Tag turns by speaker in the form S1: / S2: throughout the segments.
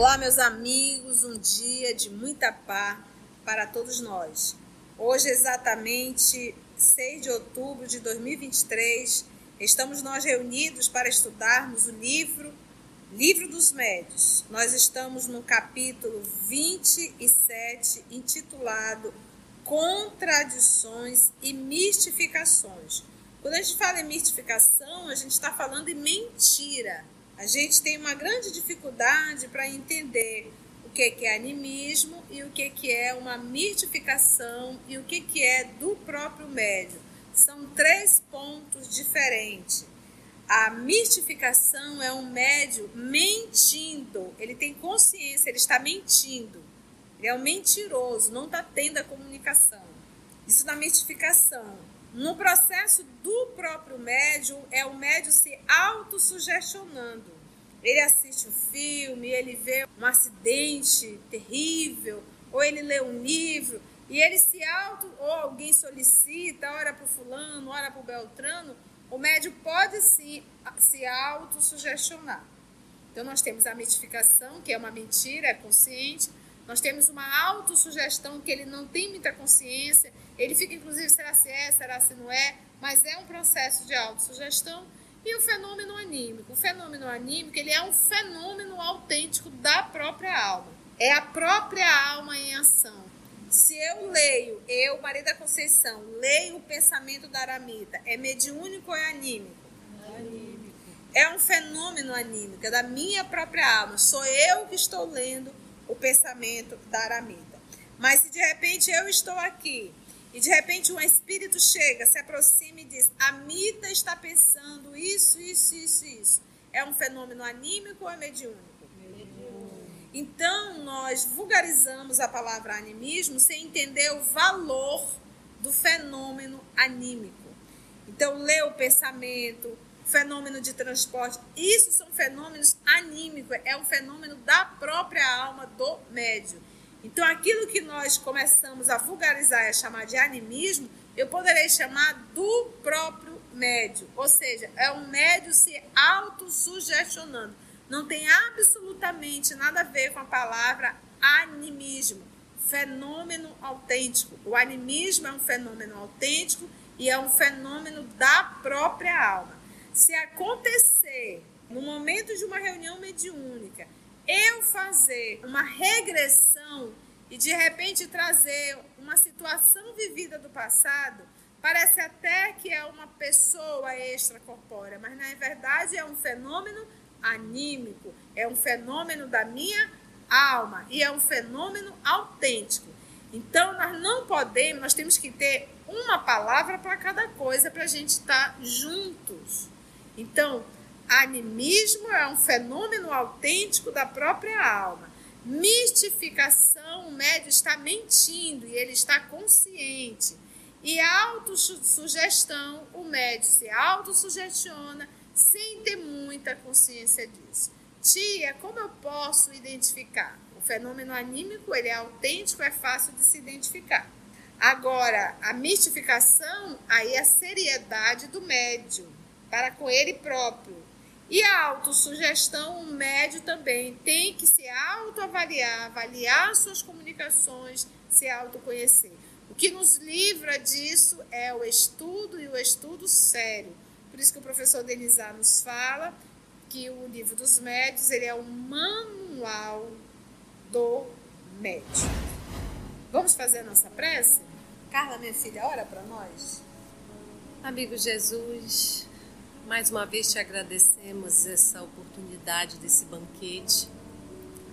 S1: Olá, meus amigos, um dia de muita paz para todos nós. Hoje, exatamente 6 de outubro de 2023, estamos nós reunidos para estudarmos o livro Livro dos Médios. Nós estamos no capítulo 27, intitulado Contradições e Mistificações. Quando a gente fala em mistificação, a gente está falando em mentira a gente tem uma grande dificuldade para entender o que é animismo e o que é uma mitificação e o que é do próprio médio. São três pontos diferentes. A mistificação é um médio mentindo, ele tem consciência, ele está mentindo. Ele é um mentiroso, não está tendo a comunicação. Isso na mistificação. No processo do próprio médium, é o médium se autossugestionando. Ele assiste um filme, ele vê um acidente terrível, ou ele lê um livro, e ele se auto, ou alguém solicita, ora para o fulano, ora para o beltrano, o médium pode sim se autossugestionar. Então, nós temos a mitificação, que é uma mentira, é consciente. Nós temos uma autossugestão, que ele não tem muita consciência, ele fica, inclusive, será se é, será se não é, mas é um processo de autossugestão. E o fenômeno anímico? O fenômeno anímico ele é um fenômeno autêntico da própria alma. É a própria alma em ação. Se eu leio, eu, Maria da Conceição, leio o pensamento da Aramita, é mediúnico ou é anímico? Anímico. É um fenômeno anímico, é da minha própria alma. Sou eu que estou lendo o pensamento da Aramita. Mas se de repente eu estou aqui e de repente um espírito chega, se aproxima e diz: A Mita está pensando isso, isso, isso, isso. É um fenômeno anímico ou é mediúnico? Então, nós vulgarizamos a palavra animismo sem entender o valor do fenômeno anímico. Então, ler o pensamento, fenômeno de transporte, isso são fenômenos anímicos, é um fenômeno da própria alma do médium. Então, aquilo que nós começamos a vulgarizar e a chamar de animismo, eu poderei chamar do próprio médio. Ou seja, é um médio se autossugestionando. Não tem absolutamente nada a ver com a palavra animismo, fenômeno autêntico. O animismo é um fenômeno autêntico e é um fenômeno da própria alma. Se acontecer no momento de uma reunião mediúnica eu fazer uma regressão e de repente trazer uma situação vivida do passado, parece até que é uma pessoa extracorpórea, mas na verdade é um fenômeno anímico, é um fenômeno da minha alma e é um fenômeno autêntico. Então nós não podemos, nós temos que ter uma palavra para cada coisa para a gente estar tá juntos. Então, Animismo é um fenômeno autêntico da própria alma. Mistificação, o médio está mentindo e ele está consciente. E autossugestão, o médio se autossugestiona sem ter muita consciência disso. Tia, como eu posso identificar? O fenômeno anímico, ele é autêntico, é fácil de se identificar. Agora, a mistificação, aí é a seriedade do médium para com ele próprio. E a autossugestão, o médio também tem que se autoavaliar, avaliar suas comunicações, se autoconhecer. O que nos livra disso é o estudo e o estudo sério. Por isso que o professor Denizar nos fala que o livro dos médios ele é um manual do médio. Vamos fazer a nossa prece? Carla, minha filha, ora para nós.
S2: Amigo Jesus, mais uma vez te agradecemos essa oportunidade desse banquete,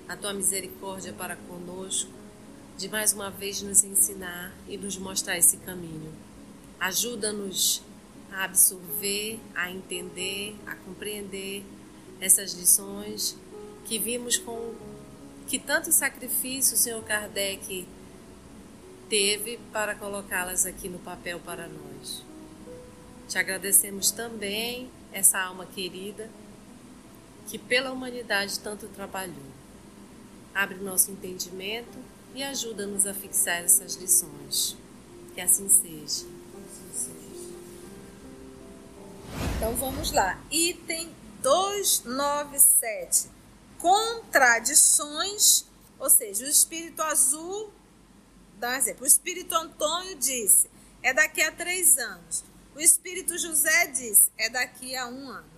S2: a tua misericórdia para conosco, de mais uma vez nos ensinar e nos mostrar esse caminho. Ajuda-nos a absorver, a entender, a compreender essas lições que vimos com que tanto sacrifício o Senhor Kardec teve para colocá-las aqui no papel para nós. Te agradecemos também essa alma querida que pela humanidade tanto trabalhou. Abre nosso entendimento e ajuda-nos a fixar essas lições. Que assim seja.
S1: Então vamos lá. Item 297. contradições, ou seja, o espírito azul, dá um exemplo, o espírito Antônio disse, é daqui a três anos. O espírito José disse, é daqui a um ano.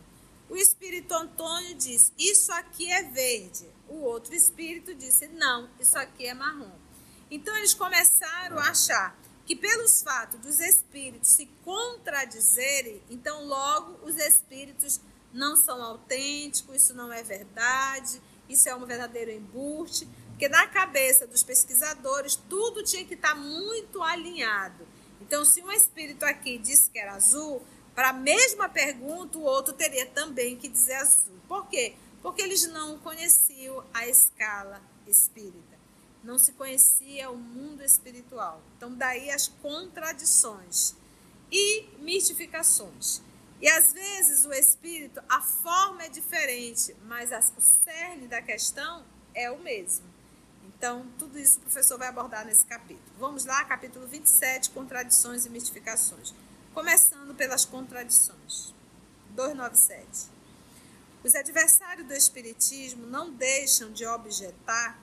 S1: O espírito Antônio disse, isso aqui é verde. O outro espírito disse, não, isso aqui é marrom. Então eles começaram a achar que pelos fatos dos espíritos se contradizerem, então logo os espíritos não são autênticos, isso não é verdade, isso é um verdadeiro embuste, porque na cabeça dos pesquisadores tudo tinha que estar muito alinhado. Então, se um espírito aqui disse que era azul, para a mesma pergunta o outro teria também que dizer azul. Por quê? Porque eles não conheciam a escala espírita, não se conhecia o mundo espiritual. Então, daí as contradições e mistificações. E às vezes o espírito, a forma é diferente, mas o cerne da questão é o mesmo. Então, tudo isso o professor vai abordar nesse capítulo. Vamos lá, capítulo 27, contradições e mistificações. Começando pelas contradições. 297. Os adversários do espiritismo não deixam de objetar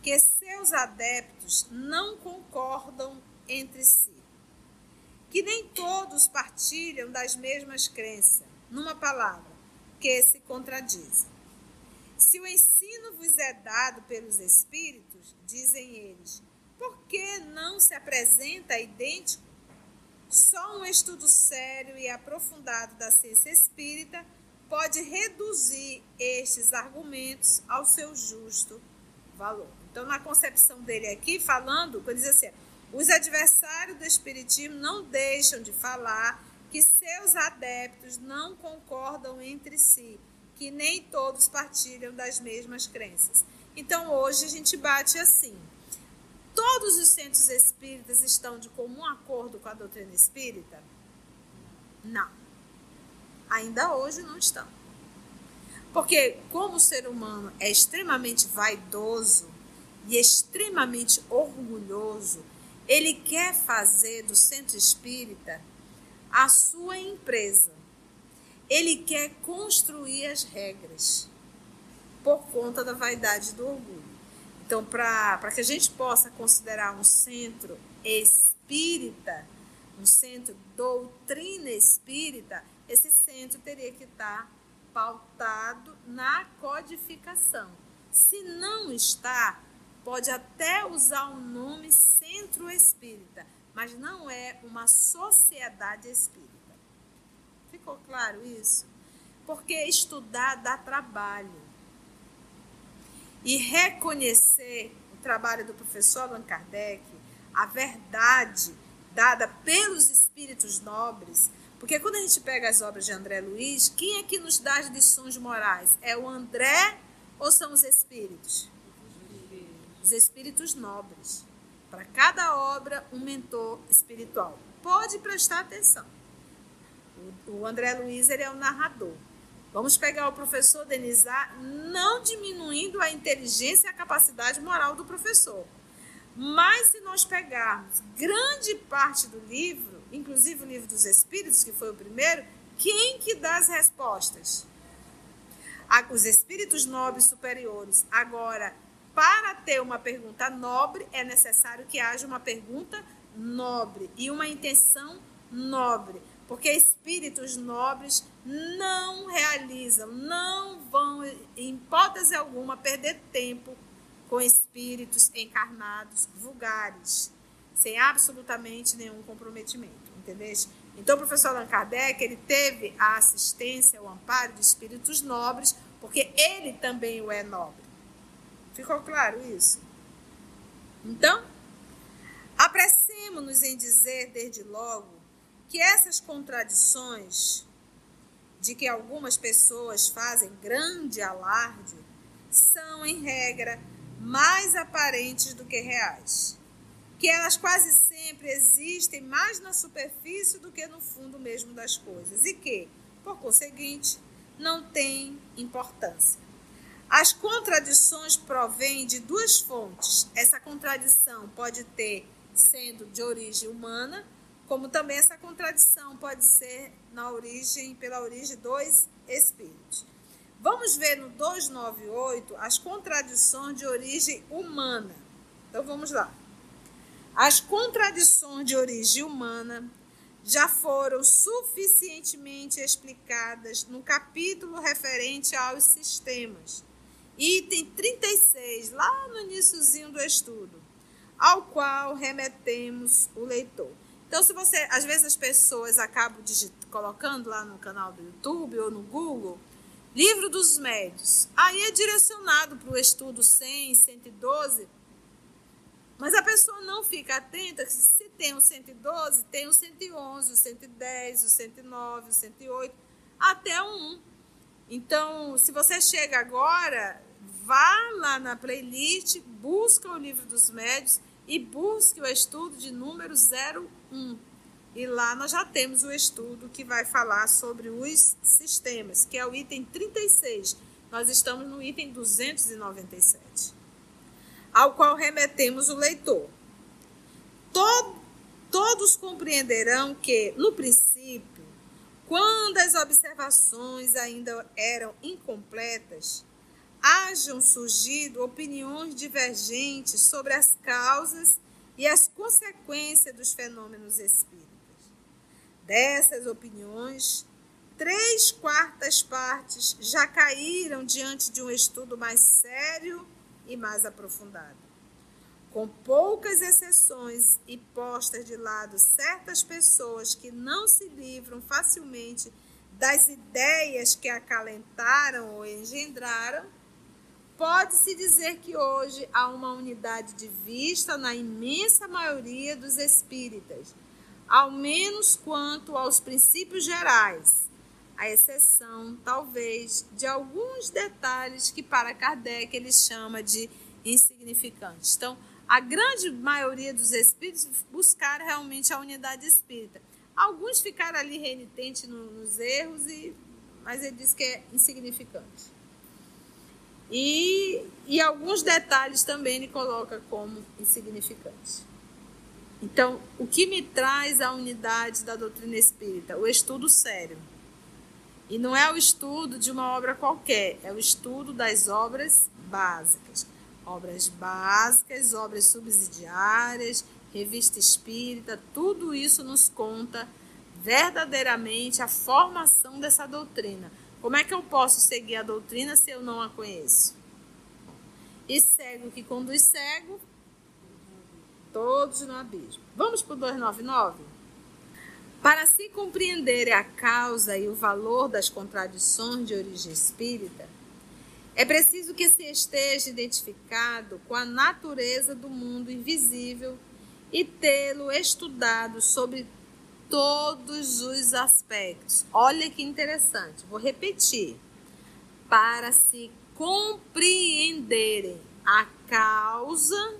S1: que seus adeptos não concordam entre si que nem todos partilham das mesmas crenças, numa palavra, que se contradizem. Se o ensino vos é dado pelos Espíritos, dizem eles, por que não se apresenta idêntico? Só um estudo sério e aprofundado da ciência espírita pode reduzir estes argumentos ao seu justo valor. Então, na concepção dele aqui, falando, quando diz assim, os adversários do Espiritismo não deixam de falar que seus adeptos não concordam entre si, que nem todos partilham das mesmas crenças. Então hoje a gente bate assim. Todos os centros espíritas estão de comum acordo com a doutrina espírita? Não. Ainda hoje não estão. Porque, como o ser humano é extremamente vaidoso e extremamente orgulhoso, ele quer fazer do centro espírita a sua empresa. Ele quer construir as regras por conta da vaidade do orgulho. Então, para que a gente possa considerar um centro espírita, um centro doutrina espírita, esse centro teria que estar pautado na codificação. Se não está, pode até usar o nome centro espírita, mas não é uma sociedade espírita. Ficou claro isso? Porque estudar dá trabalho. E reconhecer o trabalho do professor Allan Kardec, a verdade dada pelos espíritos nobres, porque quando a gente pega as obras de André Luiz, quem é que nos dá as lições morais? É o André ou são os espíritos? Os espíritos nobres. Para cada obra, um mentor espiritual. Pode prestar atenção. O, André Luiz ele é o narrador. Vamos pegar o professor Denizar, não diminuindo a inteligência e a capacidade moral do professor. Mas se nós pegarmos grande parte do livro, inclusive o livro dos Espíritos, que foi o primeiro, quem que dá as respostas? Os espíritos nobres superiores. Agora, para ter uma pergunta nobre, é necessário que haja uma pergunta nobre e uma intenção nobre. Porque espíritos nobres não realizam, não vão, em hipótese alguma, perder tempo com espíritos encarnados vulgares, sem absolutamente nenhum comprometimento, entendeu? Então, o professor Allan Kardec, ele teve a assistência, o amparo de espíritos nobres, porque ele também o é nobre. Ficou claro isso? Então, apressemos-nos em dizer desde logo que essas contradições de que algumas pessoas fazem grande alarde são, em regra, mais aparentes do que reais. Que elas quase sempre existem mais na superfície do que no fundo mesmo das coisas. E que, por conseguinte, não têm importância. As contradições provêm de duas fontes. Essa contradição pode ter sendo de origem humana, como também essa contradição pode ser na origem pela origem dos espíritos. Vamos ver no 298 as contradições de origem humana. Então vamos lá. As contradições de origem humana já foram suficientemente explicadas no capítulo referente aos sistemas, item 36, lá no iníciozinho do estudo, ao qual remetemos o leitor. Então, se você, às vezes as pessoas acabam colocando lá no canal do YouTube ou no Google, livro dos médios, aí é direcionado para o estudo 100, 112, mas a pessoa não fica atenta que se tem o 112, tem o 111, o 110, o 109, o 108, até o 1. Então, se você chega agora, vá lá na playlist, busca o livro dos médios e busque o estudo de número 01. E lá nós já temos o estudo que vai falar sobre os sistemas, que é o item 36. Nós estamos no item 297, ao qual remetemos o leitor. Todo, todos compreenderão que, no princípio, quando as observações ainda eram incompletas, hajam surgido opiniões divergentes sobre as causas e as consequências dos fenômenos espíritas. Dessas opiniões, três quartas partes já caíram diante de um estudo mais sério e mais aprofundado. Com poucas exceções e postas de lado certas pessoas que não se livram facilmente das ideias que acalentaram ou engendraram, Pode-se dizer que hoje há uma unidade de vista na imensa maioria dos espíritas, ao menos quanto aos princípios gerais, à exceção, talvez, de alguns detalhes que para Kardec ele chama de insignificantes. Então, a grande maioria dos espíritos buscaram realmente a unidade espírita. Alguns ficaram ali renitentes nos erros, e, mas ele diz que é insignificante. E, e alguns detalhes também ele coloca como insignificantes. Então, o que me traz a unidade da doutrina espírita? O estudo sério. E não é o estudo de uma obra qualquer, é o estudo das obras básicas. Obras básicas, obras subsidiárias, revista espírita, tudo isso nos conta verdadeiramente a formação dessa doutrina. Como é que eu posso seguir a doutrina se eu não a conheço? E cego que conduz cego, todos no abismo. Vamos para o 299? Para se compreender a causa e o valor das contradições de origem espírita, é preciso que se esteja identificado com a natureza do mundo invisível e tê-lo estudado sobre todos os aspectos. Olha que interessante, vou repetir. Para se compreenderem a causa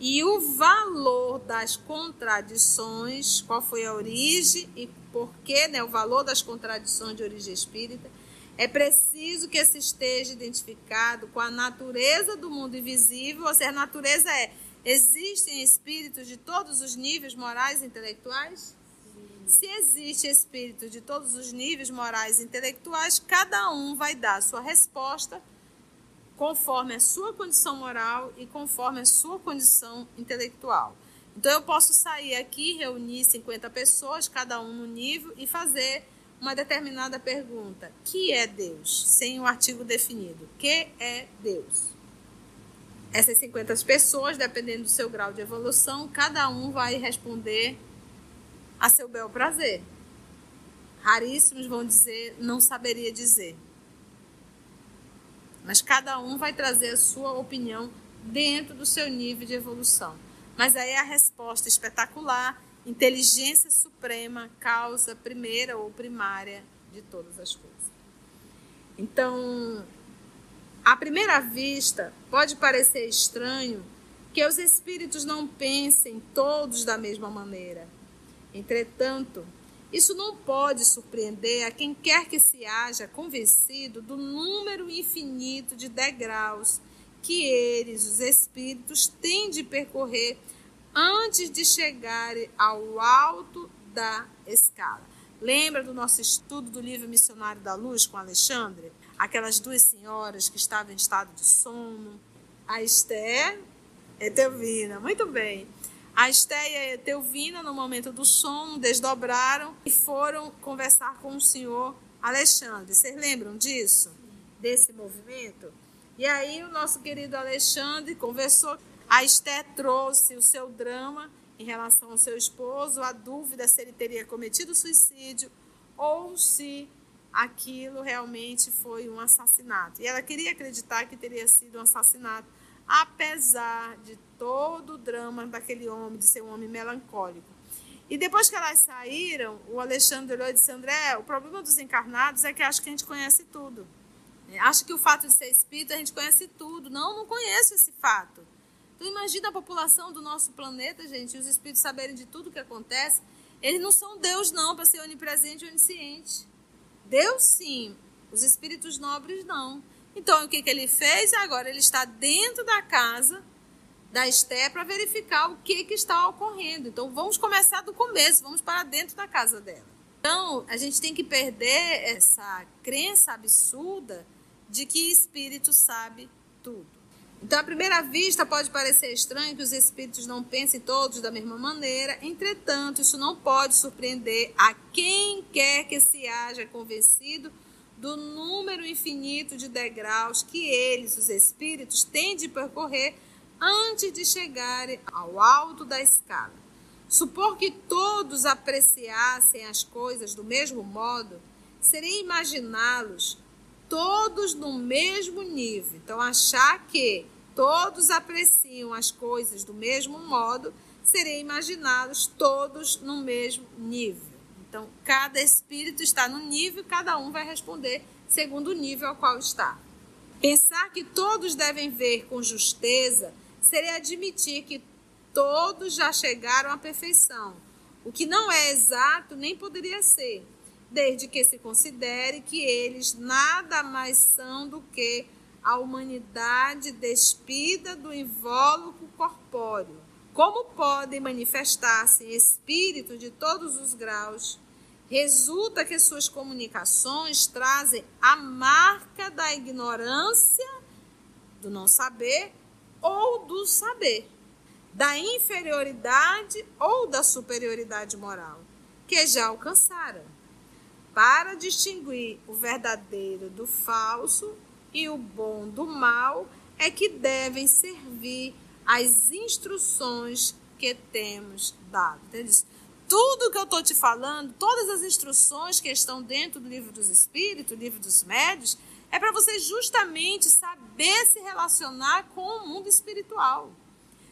S1: e o valor das contradições, qual foi a origem e por que, né, o valor das contradições de origem espírita, é preciso que se esteja identificado com a natureza do mundo invisível, ou seja, a natureza é, existem espíritos de todos os níveis morais e intelectuais? Se existe espírito de todos os níveis morais e intelectuais, cada um vai dar sua resposta conforme a sua condição moral e conforme a sua condição intelectual. Então eu posso sair aqui, reunir 50 pessoas, cada um no nível, e fazer uma determinada pergunta: que é Deus? Sem o um artigo definido. Que é Deus? Essas 50 pessoas, dependendo do seu grau de evolução, cada um vai responder a seu bel prazer. Raríssimos vão dizer, não saberia dizer. Mas cada um vai trazer a sua opinião dentro do seu nível de evolução. Mas aí a resposta espetacular, inteligência suprema, causa primeira ou primária de todas as coisas. Então, à primeira vista, pode parecer estranho que os espíritos não pensem todos da mesma maneira Entretanto, isso não pode surpreender a quem quer que se haja convencido do número infinito de degraus que eles, os espíritos, têm de percorrer antes de chegar ao alto da escala. Lembra do nosso estudo do livro Missionário da Luz com Alexandre? Aquelas duas senhoras que estavam em estado de sono. A Esté e Teuvina. Muito bem. A Esté e a Teuvina, no momento do sono, desdobraram e foram conversar com o senhor Alexandre. Vocês lembram disso? Desse movimento? E aí o nosso querido Alexandre conversou. A Esté trouxe o seu drama em relação ao seu esposo, a dúvida se ele teria cometido suicídio ou se aquilo realmente foi um assassinato. E ela queria acreditar que teria sido um assassinato, apesar de todo o drama daquele homem, de ser um homem melancólico. E depois que elas saíram, o Alexandre olhou e disse: André, o problema dos encarnados é que acho que a gente conhece tudo. Acho que o fato de ser espírito a gente conhece tudo. Não, não conheço esse fato. Então imagina a população do nosso planeta, gente, os espíritos saberem de tudo que acontece. Eles não são Deus não para ser onipresente e onisciente. Deus sim, os espíritos nobres não. Então o que, que ele fez? Agora ele está dentro da casa da Esté para verificar o que, que está ocorrendo. Então vamos começar do começo, vamos para dentro da casa dela. Então a gente tem que perder essa crença absurda de que espírito sabe tudo. Então, à primeira vista, pode parecer estranho que os espíritos não pensem todos da mesma maneira, entretanto, isso não pode surpreender a quem quer que se haja convencido do número infinito de degraus que eles, os espíritos, têm de percorrer antes de chegarem ao alto da escala. Supor que todos apreciassem as coisas do mesmo modo seria imaginá-los todos no mesmo nível. Então, achar que todos apreciam as coisas do mesmo modo seria imaginá-los todos no mesmo nível. Então, cada espírito está no nível, cada um vai responder segundo o nível ao qual está. Pensar que todos devem ver com justeza seria admitir que todos já chegaram à perfeição, o que não é exato nem poderia ser desde que se considere que eles nada mais são do que a humanidade despida do invólucro corpóreo. Como podem manifestar-se espíritos de todos os graus? Resulta que suas comunicações trazem a marca da ignorância, do não saber ou do saber, da inferioridade ou da superioridade moral, que já alcançaram para distinguir o verdadeiro do falso e o bom do mal, é que devem servir as instruções que temos dado. Entende? Tudo que eu estou te falando, todas as instruções que estão dentro do livro dos Espíritos, livro dos Médios, é para você justamente saber se relacionar com o mundo espiritual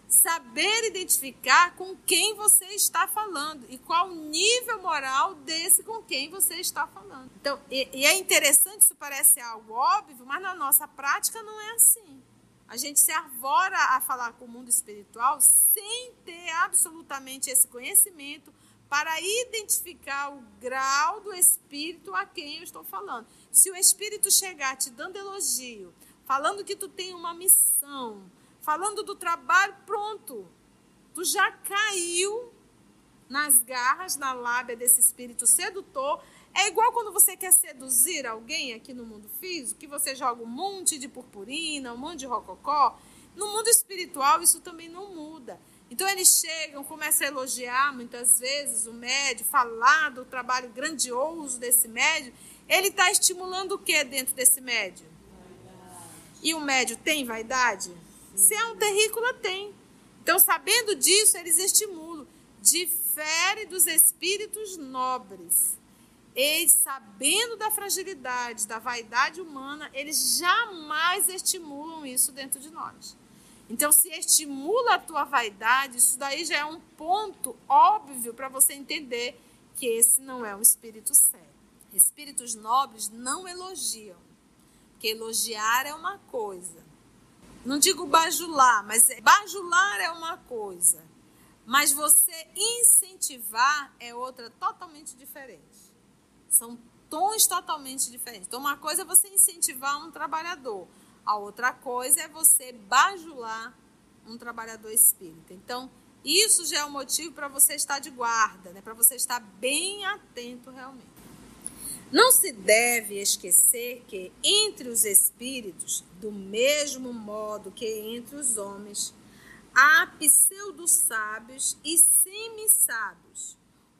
S1: saber identificar com quem você está falando e qual o nível moral desse com quem você está falando. Então, e, e, é interessante, isso parece algo óbvio, mas na nossa prática não é assim. A gente se arvora a falar com o mundo espiritual sem ter absolutamente esse conhecimento para identificar o grau do espírito a quem eu estou falando. Se o espírito chegar te dando elogio, falando que tu tem uma missão, falando do trabalho, pronto. Tu já caiu nas garras, na lábia desse espírito sedutor. É igual quando você quer seduzir alguém aqui no mundo físico, que você joga um monte de purpurina, um monte de rococó. No mundo espiritual, isso também não muda. Então, eles chegam, começam a elogiar muitas vezes o médio, falar do trabalho grandioso desse médio. Ele está estimulando o que dentro desse médio? E o médio tem vaidade? Se é um terrícola, tem. Então, sabendo disso, eles estimulam. Difere dos espíritos nobres. Eles, sabendo da fragilidade, da vaidade humana, eles jamais estimulam isso dentro de nós. Então, se estimula a tua vaidade, isso daí já é um ponto óbvio para você entender que esse não é um espírito sério. Espíritos nobres não elogiam, porque elogiar é uma coisa, não digo bajular, mas é, bajular é uma coisa. Mas você incentivar é outra totalmente diferente. São tons totalmente diferentes. Então, uma coisa é você incentivar um trabalhador, a outra coisa é você bajular um trabalhador espírita. Então, Isso já é um motivo para você estar de guarda, né? para você estar bem atento realmente. Não se deve esquecer que entre os espíritos, do mesmo modo que entre os homens, há pseudo-sábios e semi-sábios,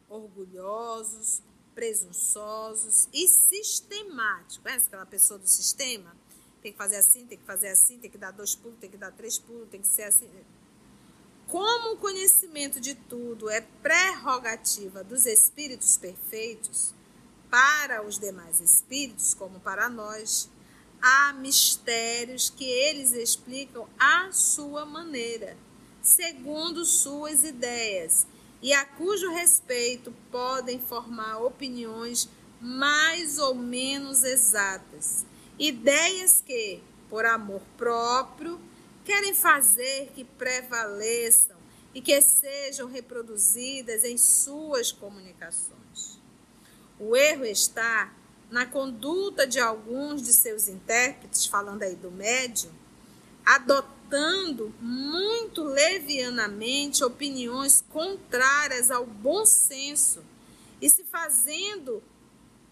S1: orgulhosos, presunçosos e sistemáticos. Conhece aquela pessoa do sistema? Tem que fazer assim, tem que fazer assim, tem que dar dois pulos, tem que dar três pulos, tem que ser assim. Como o conhecimento de tudo é prerrogativa dos espíritos perfeitos, para os demais espíritos, como para nós, há mistérios que eles explicam à sua maneira, segundo suas ideias, e a cujo respeito podem formar opiniões mais ou menos exatas. Ideias que, por amor próprio, querem fazer que prevaleçam e que sejam reproduzidas em suas comunicações. O erro está na conduta de alguns de seus intérpretes, falando aí do médium, adotando muito levianamente opiniões contrárias ao bom senso e se fazendo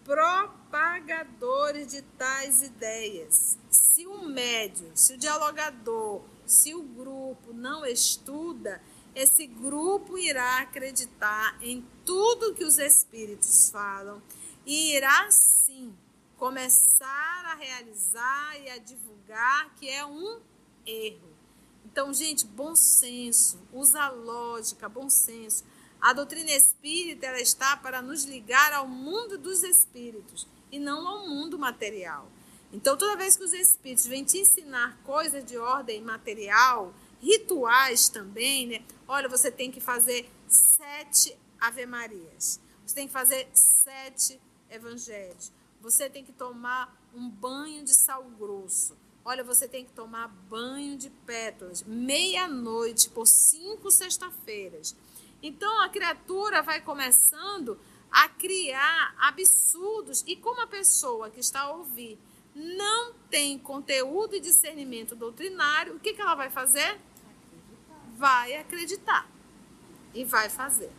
S1: propagadores de tais ideias. Se o médium, se o dialogador, se o grupo não estuda, esse grupo irá acreditar em tudo que os espíritos falam e irá sim começar a realizar e a divulgar que é um erro. Então, gente, bom senso, usa lógica, bom senso. A doutrina espírita ela está para nos ligar ao mundo dos espíritos e não ao mundo material. Então, toda vez que os espíritos vêm te ensinar coisas de ordem material, rituais também, né? Olha, você tem que fazer sete Ave-Marias. Você tem que fazer sete evangelhos. Você tem que tomar um banho de sal grosso. Olha, você tem que tomar banho de pétalas, meia-noite, por cinco sexta-feiras. Então a criatura vai começando a criar absurdos. E como a pessoa que está a ouvir não tem conteúdo e discernimento doutrinário, o que, que ela vai fazer? Vai acreditar e vai fazer.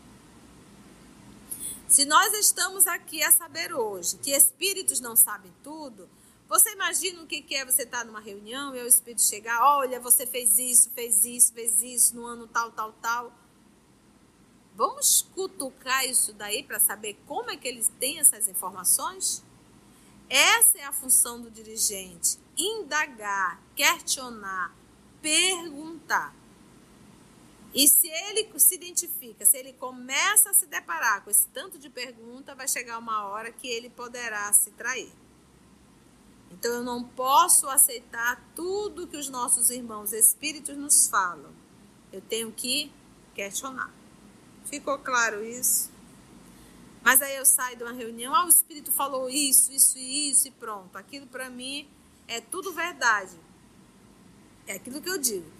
S1: Se nós estamos aqui a saber hoje que espíritos não sabem tudo, você imagina o que é você estar numa reunião e o espírito chegar, olha, você fez isso, fez isso, fez isso no ano tal, tal, tal. Vamos cutucar isso daí para saber como é que eles têm essas informações? Essa é a função do dirigente: indagar, questionar, perguntar. E se ele se identifica, se ele começa a se deparar com esse tanto de pergunta, vai chegar uma hora que ele poderá se trair. Então eu não posso aceitar tudo que os nossos irmãos espíritos nos falam. Eu tenho que questionar. Ficou claro isso? Mas aí eu saio de uma reunião, ah, o espírito falou isso, isso e isso e pronto. Aquilo para mim é tudo verdade. É aquilo que eu digo.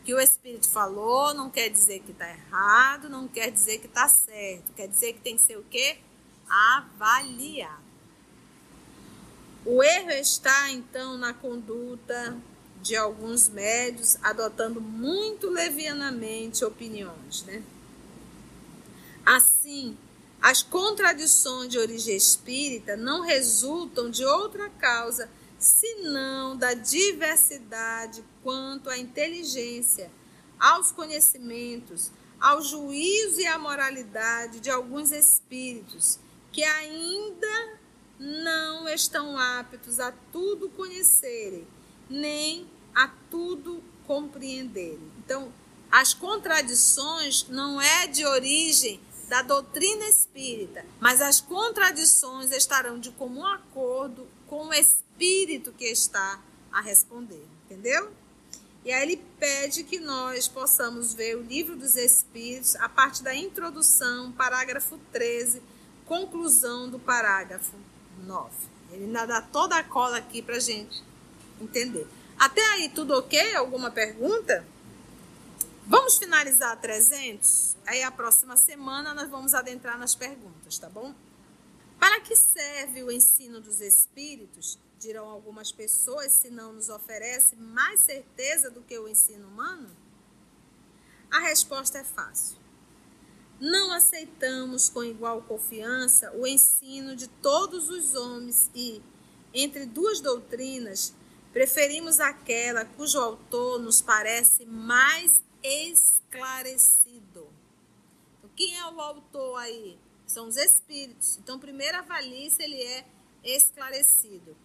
S1: O que o espírito falou não quer dizer que está errado, não quer dizer que está certo. Quer dizer que tem que ser o quê? Avaliado. O erro está então na conduta de alguns médios adotando muito levianamente opiniões, né? Assim, as contradições de origem espírita não resultam de outra causa senão da diversidade quanto à inteligência, aos conhecimentos, ao juízo e à moralidade de alguns espíritos que ainda não estão aptos a tudo conhecerem, nem a tudo compreenderem. Então, as contradições não é de origem da doutrina espírita, mas as contradições estarão de comum acordo com o espírito que está a responder, entendeu? E aí ele pede que nós possamos ver o livro dos Espíritos a partir da introdução, parágrafo 13, conclusão do parágrafo 9. Ele ainda dá toda a cola aqui para gente entender. Até aí, tudo ok? Alguma pergunta? Vamos finalizar 300? Aí a próxima semana nós vamos adentrar nas perguntas, tá bom? Para que serve o ensino dos espíritos? Dirão algumas pessoas, se não nos oferece mais certeza do que o ensino humano? A resposta é fácil. Não aceitamos com igual confiança o ensino de todos os homens e, entre duas doutrinas, preferimos aquela cujo autor nos parece mais esclarecido. Então, quem é o autor aí? São os espíritos. Então, primeiro avalie se ele é esclarecido.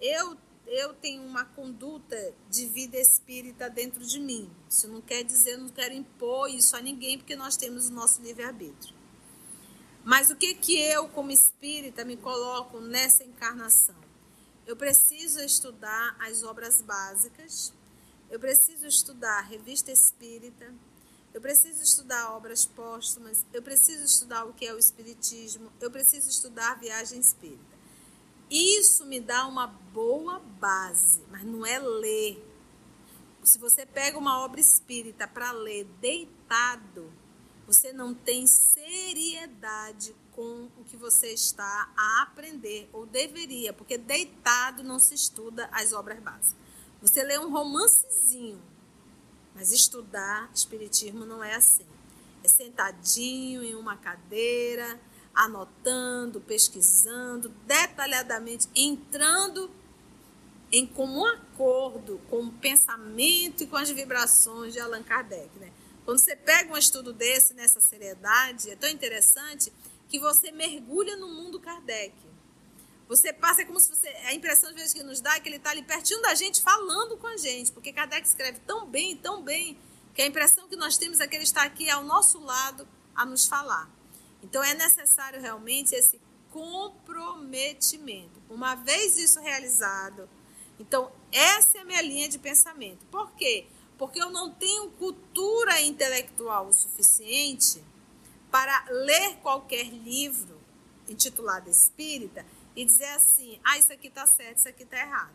S1: Eu eu tenho uma conduta de vida espírita dentro de mim. Isso não quer dizer, não quero impor isso a ninguém, porque nós temos o nosso livre-arbítrio. Mas o que que eu, como espírita, me coloco nessa encarnação? Eu preciso estudar as obras básicas, eu preciso estudar revista espírita, eu preciso estudar obras póstumas, eu preciso estudar o que é o espiritismo, eu preciso estudar viagem espírita. Isso me dá uma boa base, mas não é ler. Se você pega uma obra espírita para ler deitado, você não tem seriedade com o que você está a aprender, ou deveria, porque deitado não se estuda as obras básicas. Você lê um romancezinho, mas estudar espiritismo não é assim. É sentadinho em uma cadeira, anotando, pesquisando detalhadamente, entrando em comum acordo com o pensamento e com as vibrações de Allan Kardec. Né? Quando você pega um estudo desse, nessa seriedade, é tão interessante que você mergulha no mundo Kardec. Você passa, é como se você. A impressão, às vezes, que nos dá é que ele está ali pertinho da gente, falando com a gente, porque Kardec escreve tão bem, tão bem, que a impressão que nós temos é que ele está aqui ao nosso lado a nos falar. Então é necessário realmente esse comprometimento. Uma vez isso realizado, então essa é a minha linha de pensamento. Por quê? Porque eu não tenho cultura intelectual o suficiente para ler qualquer livro intitulado Espírita e dizer assim: ah, isso aqui está certo, isso aqui está errado.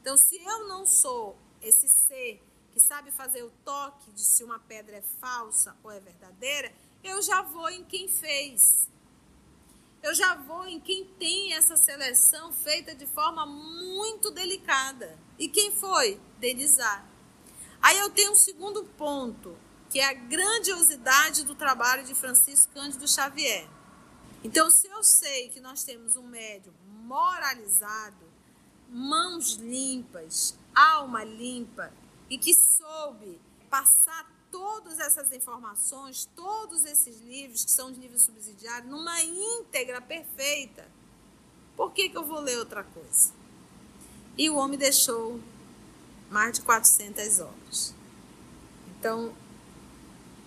S1: Então, se eu não sou esse ser que sabe fazer o toque de se uma pedra é falsa ou é verdadeira, eu já vou em quem fez. Eu já vou em quem tem essa seleção feita de forma muito delicada. E quem foi? Denizar. Aí eu tenho um segundo ponto, que é a grandiosidade do trabalho de Francisco Cândido Xavier. Então, se eu sei que nós temos um médium moralizado, mãos limpas, alma limpa e que soube passar todas essas informações, todos esses livros, que são de livros subsidiários, numa íntegra perfeita, por que, que eu vou ler outra coisa? E o homem deixou mais de 400 obras. Então,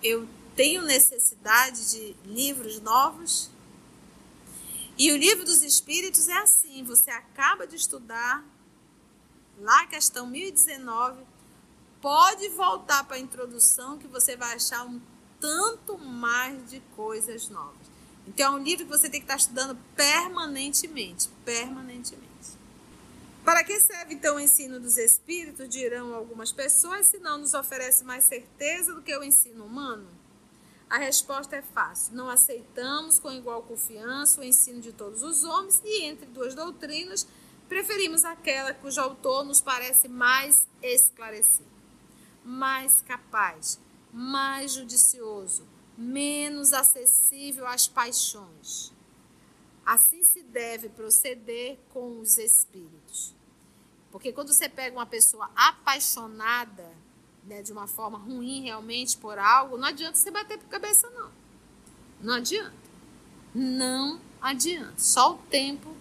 S1: eu tenho necessidade de livros novos. E o livro dos Espíritos é assim: você acaba de estudar, lá questão 1019, pode voltar para a introdução que você vai achar um tanto mais de coisas novas. Então é um livro que você tem que estar estudando permanentemente, permanentemente. Para que serve então o ensino dos espíritos, dirão algumas pessoas, se não nos oferece mais certeza do que o ensino humano? A resposta é fácil. Não aceitamos com igual confiança o ensino de todos os homens e entre duas doutrinas preferimos aquela cujo autor nos parece mais esclarecido mais capaz, mais judicioso, menos acessível às paixões. Assim se deve proceder com os espíritos. Porque quando você pega uma pessoa apaixonada, né, de uma forma ruim realmente por algo, não adianta você bater por cabeça, não. Não adianta. Não adianta. Só o tempo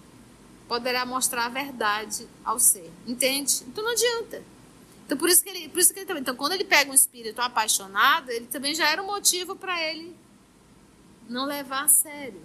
S1: poderá mostrar a verdade ao ser. Entende? Então não adianta. Então, por isso que ele, por isso que ele também. Então, quando ele pega um espírito apaixonado, ele também já era um motivo para ele não levar a sério.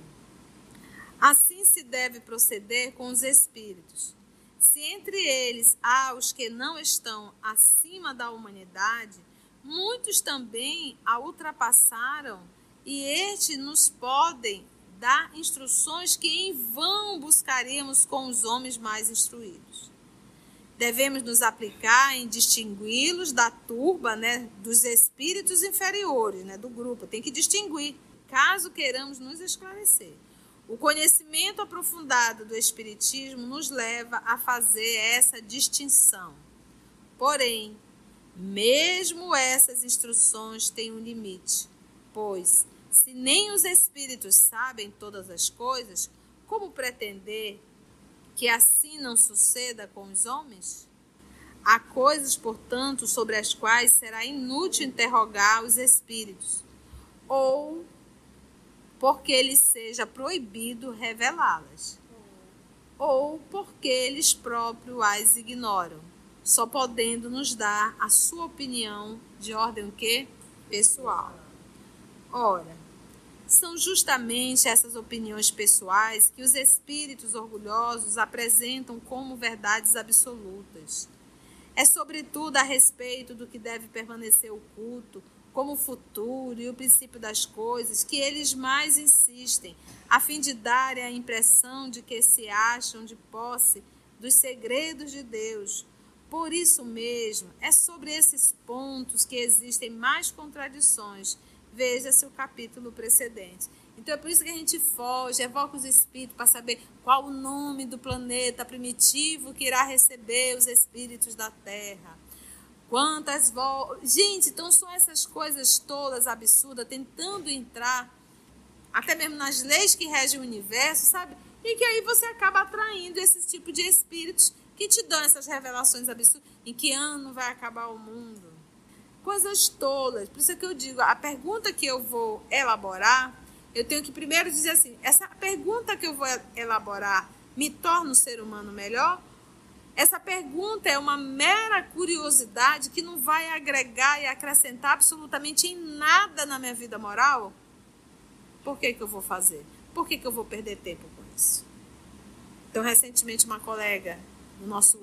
S1: Assim se deve proceder com os espíritos. Se entre eles há os que não estão acima da humanidade, muitos também a ultrapassaram e estes nos podem dar instruções que em vão buscaríamos com os homens mais instruídos devemos nos aplicar em distingui-los da turba, né, dos espíritos inferiores, né, do grupo. Tem que distinguir, caso queiramos nos esclarecer. O conhecimento aprofundado do espiritismo nos leva a fazer essa distinção. Porém, Mesmo essas instruções têm um limite, pois se nem os espíritos sabem todas as coisas, como pretender que assim não suceda com os homens? Há coisas, portanto, sobre as quais será inútil interrogar os espíritos, ou porque lhes seja proibido revelá-las, ou porque eles próprios as ignoram, só podendo nos dar a sua opinião de ordem que pessoal. Ora, são justamente essas opiniões pessoais que os espíritos orgulhosos apresentam como verdades absolutas. É sobretudo a respeito do que deve permanecer oculto, como o futuro e o princípio das coisas, que eles mais insistem, a fim de darem a impressão de que se acham de posse dos segredos de Deus. Por isso mesmo, é sobre esses pontos que existem mais contradições. Veja-se o capítulo precedente. Então é por isso que a gente foge, evoca os espíritos para saber qual o nome do planeta primitivo que irá receber os espíritos da Terra. Quantas voltas. Gente, então são essas coisas todas absurdas tentando entrar até mesmo nas leis que regem o universo, sabe? E que aí você acaba atraindo esse tipo de espíritos que te dão essas revelações absurdas. Em que ano vai acabar o mundo? Coisas tolas. Por isso é que eu digo, a pergunta que eu vou elaborar eu tenho que primeiro dizer assim: essa pergunta que eu vou elaborar me torna um ser humano melhor? Essa pergunta é uma mera curiosidade que não vai agregar e acrescentar absolutamente em nada na minha vida moral? Por que, que eu vou fazer? Por que, que eu vou perder tempo com isso? Então, recentemente, uma colega do nosso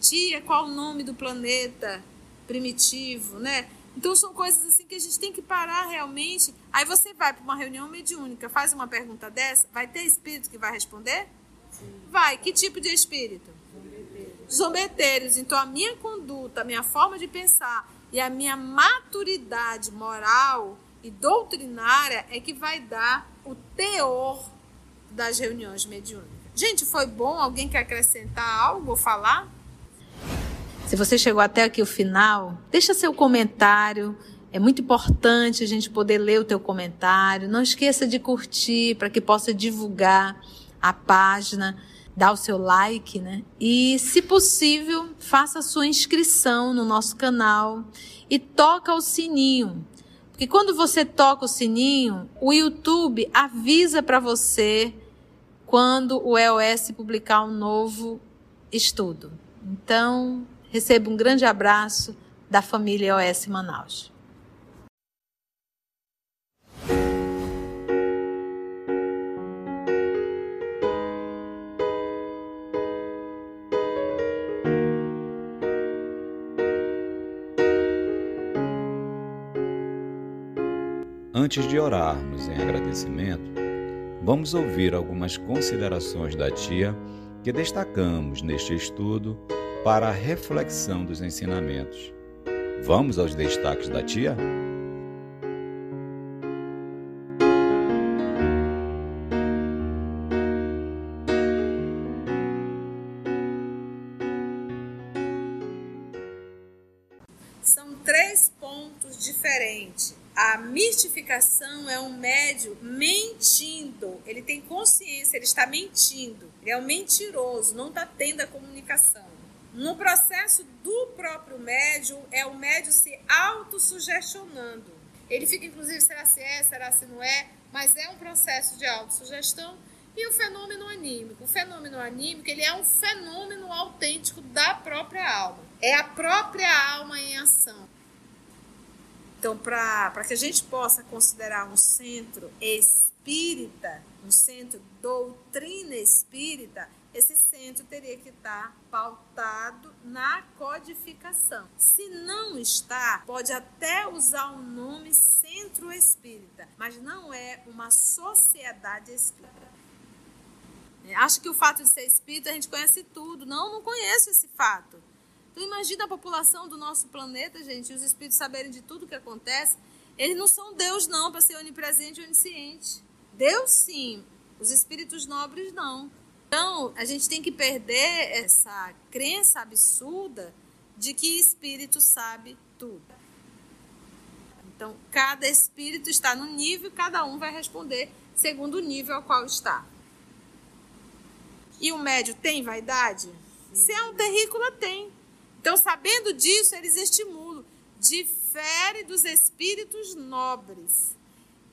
S1: tia, qual o nome do planeta primitivo, né? Então são coisas assim que a gente tem que parar realmente. Aí você vai para uma reunião mediúnica, faz uma pergunta dessa, vai ter espírito que vai responder? Sim. Vai. Que tipo de espírito? Zombeteiros. Zombeteiros. Então a minha conduta, a minha forma de pensar e a minha maturidade moral e doutrinária é que vai dar o teor das reuniões mediúnicas. Gente, foi bom? Alguém quer acrescentar algo ou falar? Se você chegou até aqui o final, deixa seu comentário. É muito importante a gente poder ler o teu comentário. Não esqueça de curtir para que possa divulgar a página, dar o seu like, né? E, se possível, faça a sua inscrição no nosso canal e toca o sininho. Porque quando você toca o sininho, o YouTube avisa para você quando o EOS publicar um novo estudo. Então, Receba um grande abraço da família OS Manaus.
S3: Antes de orarmos em agradecimento, vamos ouvir algumas considerações da tia que destacamos neste estudo para a reflexão dos ensinamentos. Vamos aos destaques da tia?
S1: São três pontos diferentes. A mistificação é um médio mentindo. Ele tem consciência, ele está mentindo. Ele é um mentiroso, não está tendo a comunicação. No processo do próprio médium, é o médium se autossugestionando. Ele fica, inclusive, será se é, será se não é, mas é um processo de autossugestão. E o fenômeno anímico? O fenômeno anímico ele é um fenômeno autêntico da própria alma. É a própria alma em ação. Então, para que a gente possa considerar um centro espírita, um centro doutrina espírita, esse centro teria que estar pautado na codificação. Se não está, pode até usar o nome centro espírita, mas não é uma sociedade espírita. É, acho que o fato de ser espírita a gente conhece tudo. Não, não conheço esse fato. Então imagina a população do nosso planeta, gente, os espíritos saberem de tudo que acontece. Eles não são Deus não para ser onipresente e onisciente. Deus sim, os espíritos nobres não. Então, a gente tem que perder essa crença absurda de que espírito sabe tudo. Então, cada espírito está no nível, cada um vai responder segundo o nível ao qual está. E o médio tem vaidade? Se é um terrícola, tem. Então, sabendo disso, eles estimulam. Difere dos espíritos nobres.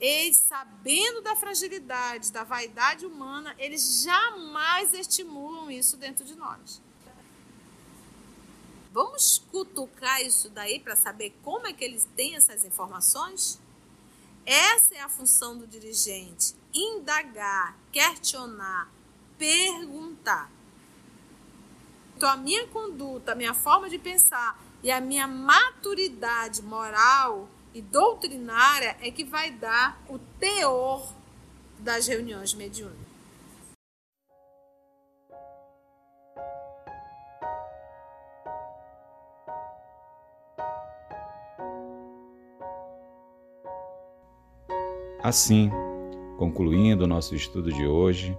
S1: Eles, sabendo da fragilidade, da vaidade humana, eles jamais estimulam isso dentro de nós. Vamos cutucar isso daí para saber como é que eles têm essas informações? Essa é a função do dirigente: indagar, questionar, perguntar. Então, a minha conduta, a minha forma de pensar e a minha maturidade moral e doutrinária é que vai dar o teor das reuniões mediúnicas.
S3: Assim, concluindo o nosso estudo de hoje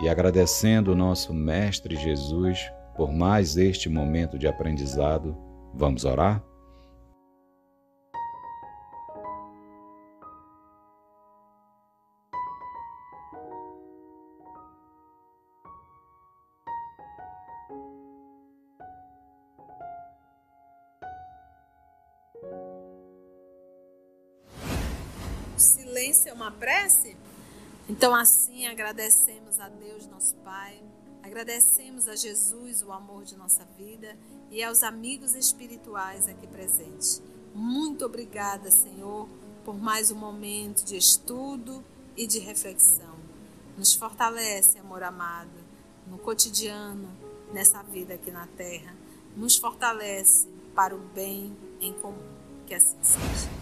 S3: e agradecendo o nosso Mestre Jesus por mais este momento de aprendizado, vamos orar?
S1: silêncio é uma prece? Então, assim, agradecemos a Deus, nosso Pai, agradecemos a Jesus, o amor de nossa vida, e aos amigos espirituais aqui presentes. Muito obrigada, Senhor, por mais um momento de estudo e de reflexão. Nos fortalece, amor amado, no cotidiano, nessa vida aqui na Terra. Nos fortalece para o bem em comum. Que assim seja.